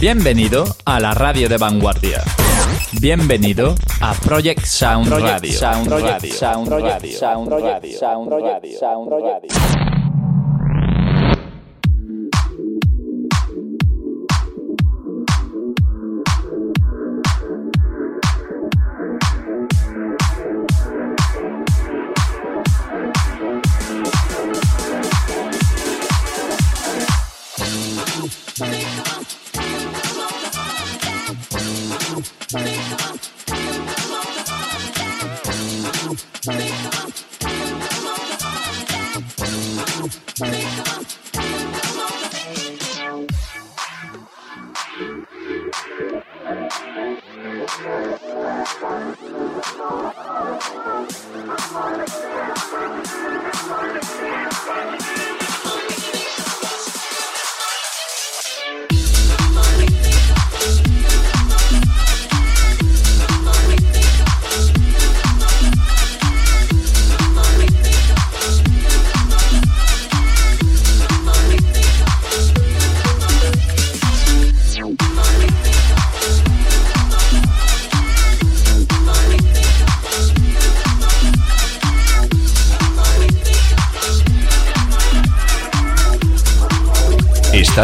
Bienvenido a la radio de vanguardia. Bienvenido a Project Sound Radio. Sound Radio. Sound Radio. Sound Radio. Sound Radio.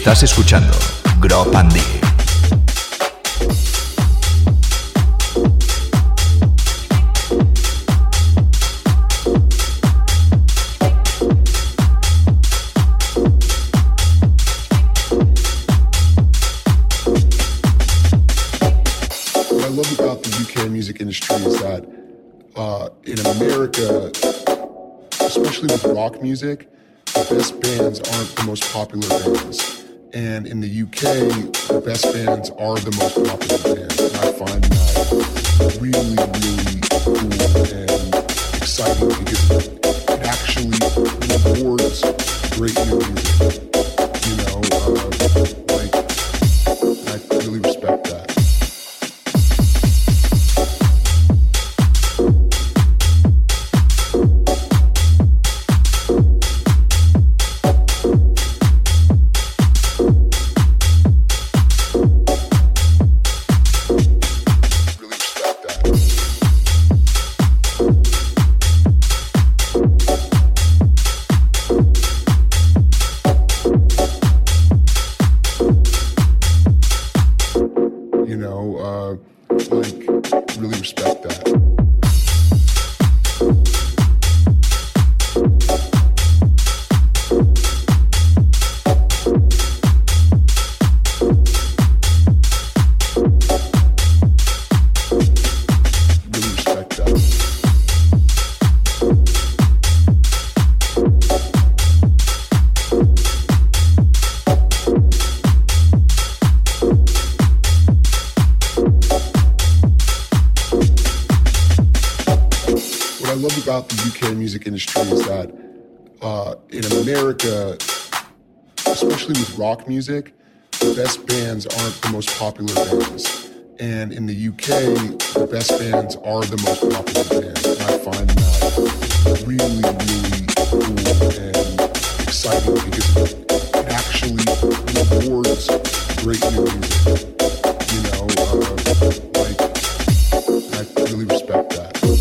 Estás escuchando Grop Andy. What I love about the UK music industry is that uh, in America, especially with rock music, the best bands aren't the most popular bands. And in the UK, the best bands are the most popular bands. And I find that really, really cool and exciting because it actually rewards great new music. You know, uh, like, I really respect that. About the UK music industry is that uh, in America, especially with rock music, the best bands aren't the most popular bands. And in the UK, the best bands are the most popular bands. And I find that really, really cool and exciting because it actually rewards great new music. You know, uh, like, I really respect that.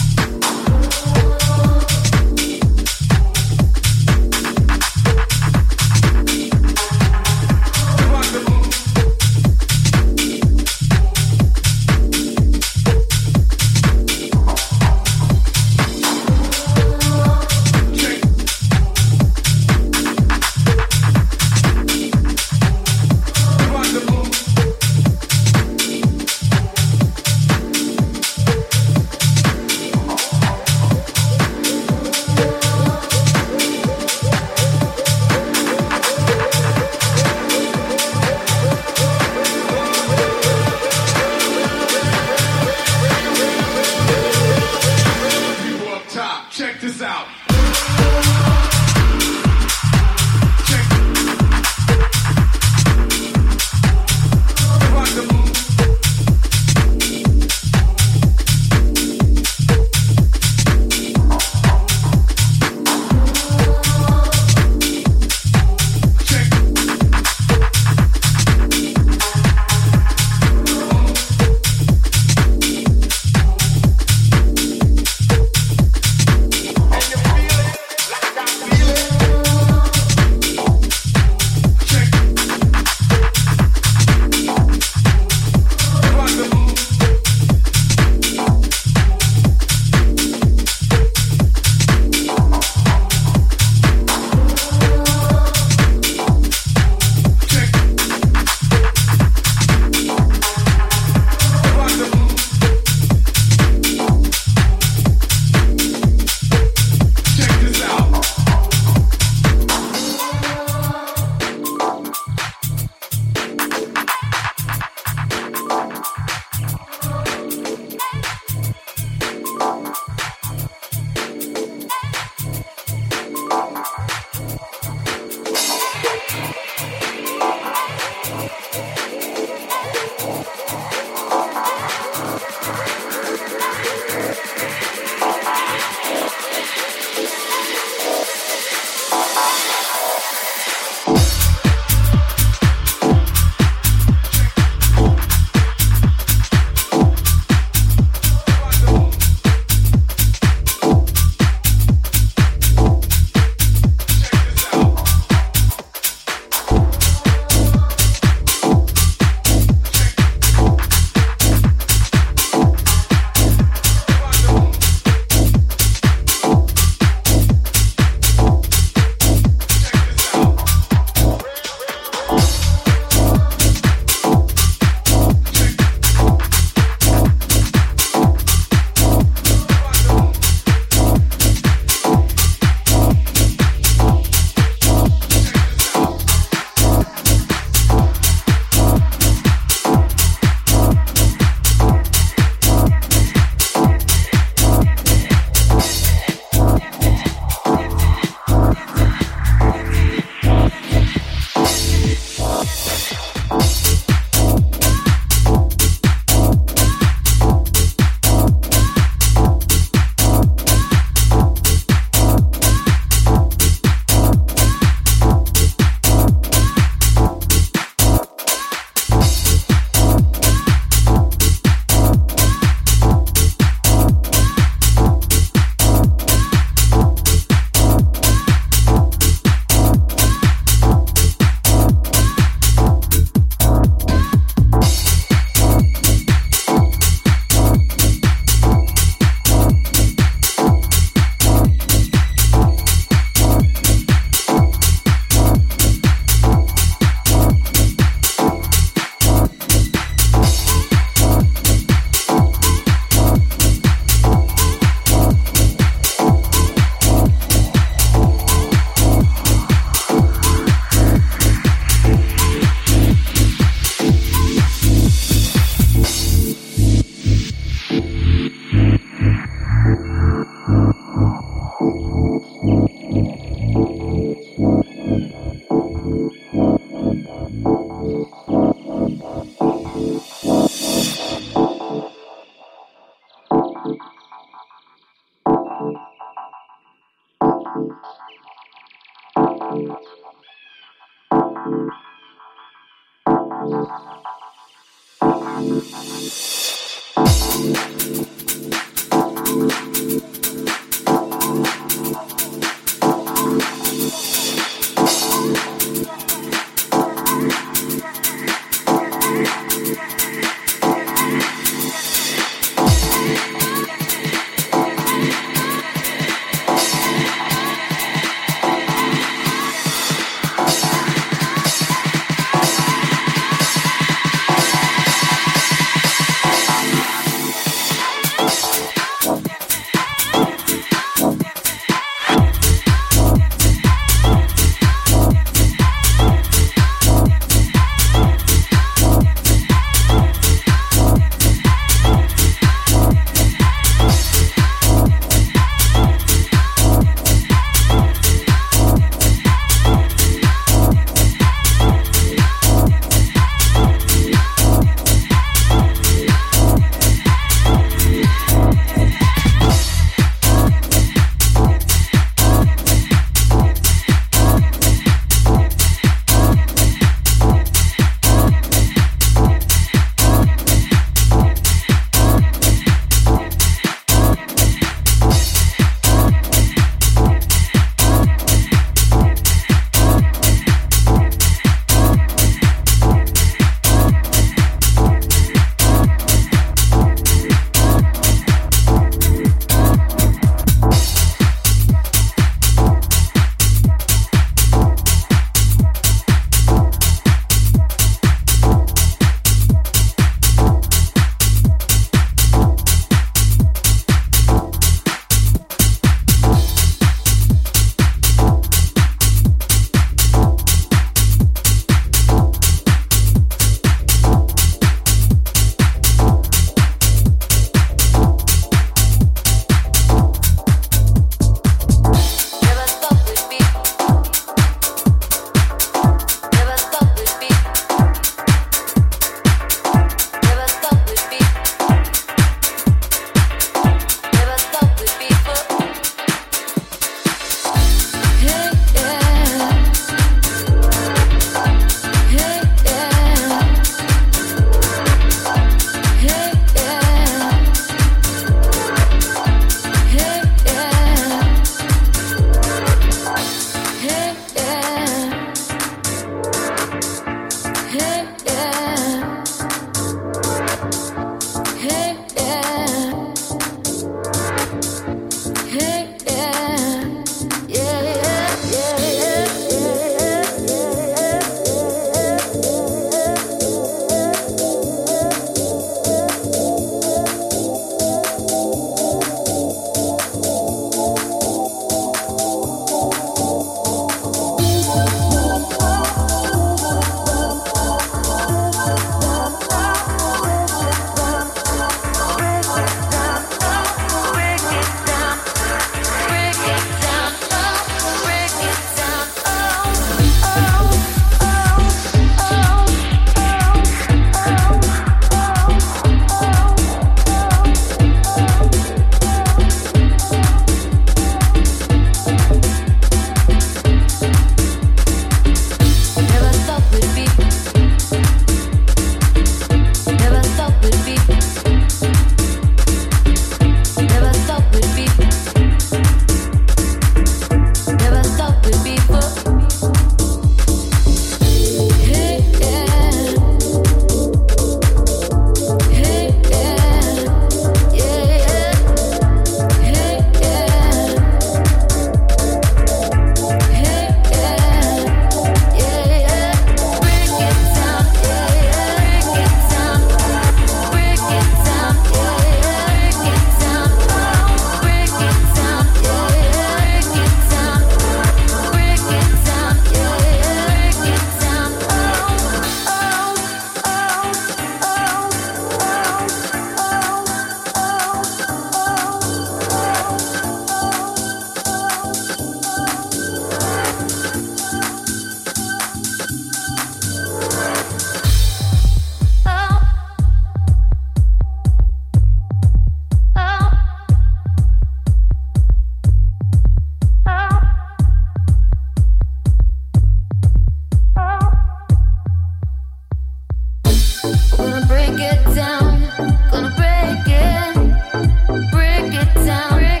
Estás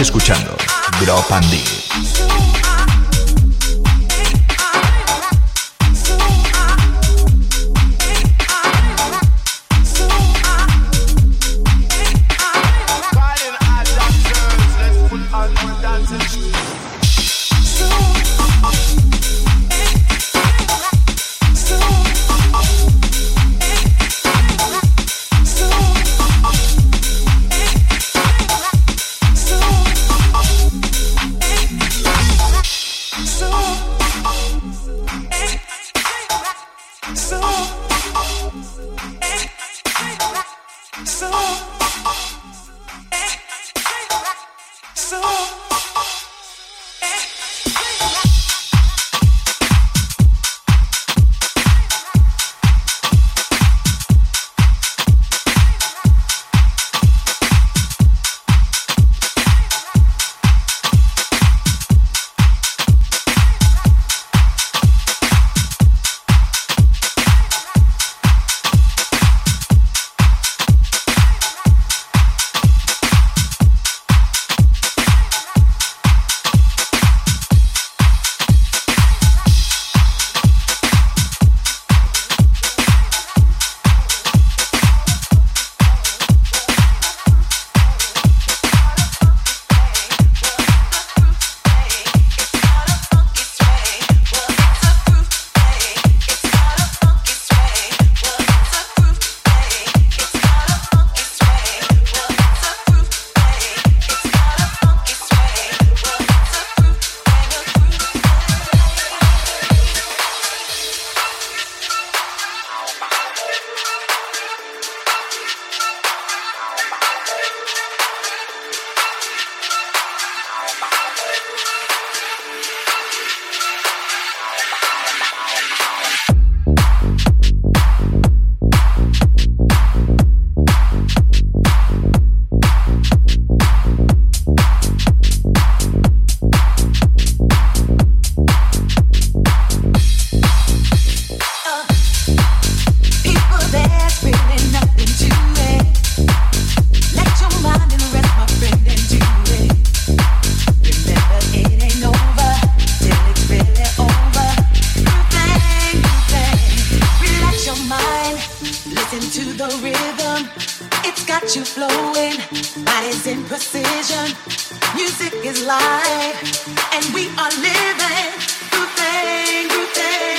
escuchando Drop and It's got you flowing, body's in precision. Music is life, and we are living through thing, through thing.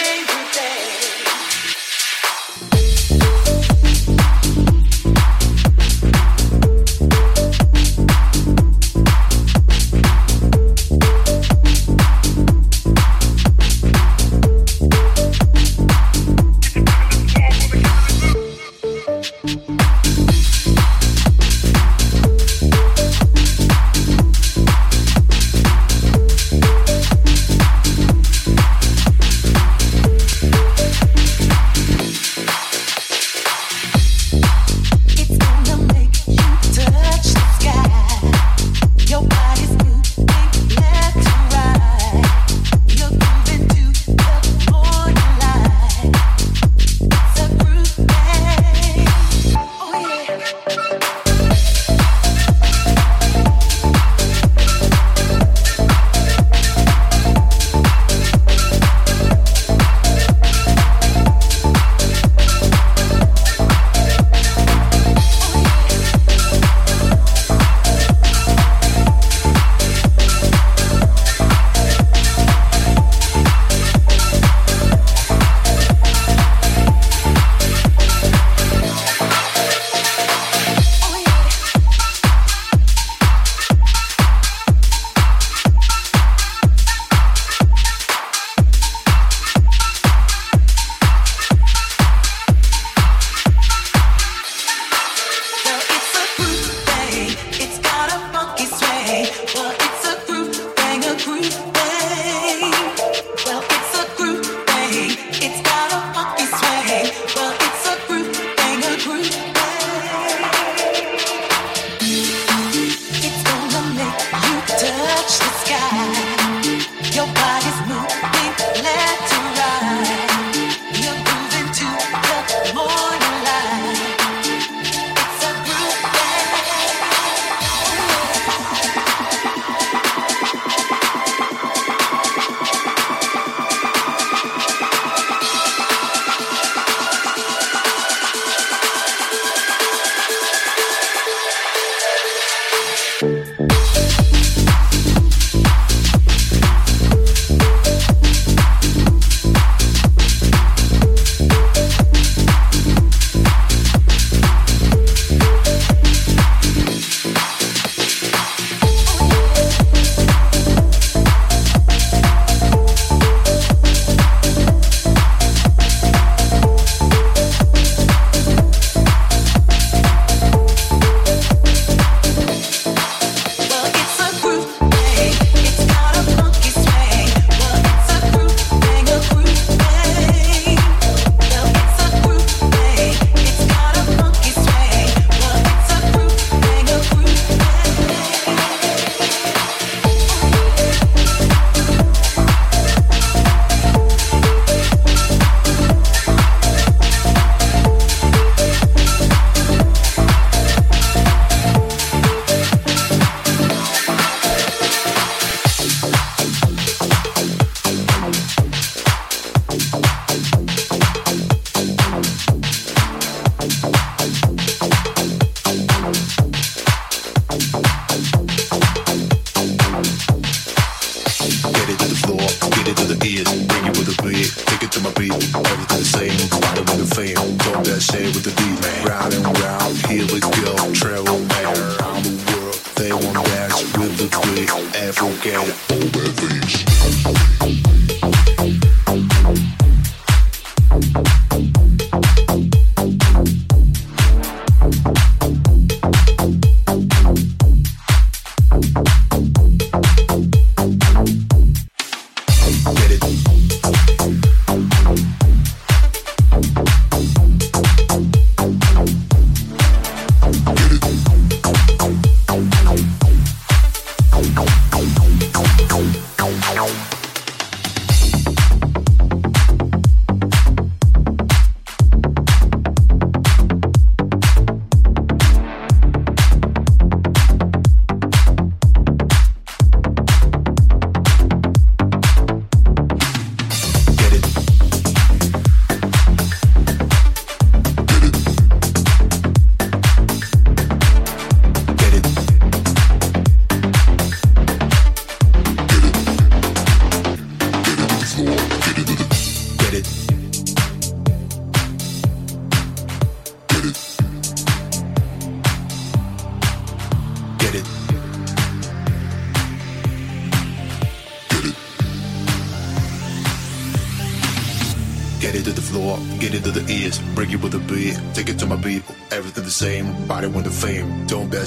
with the D-Man. Riding, riding.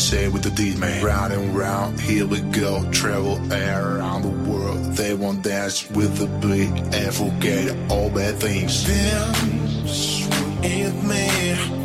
shade with the D man. Round and round, here we go. Travel around the world. They won't dance with the beat and forget all bad things. Dance with me.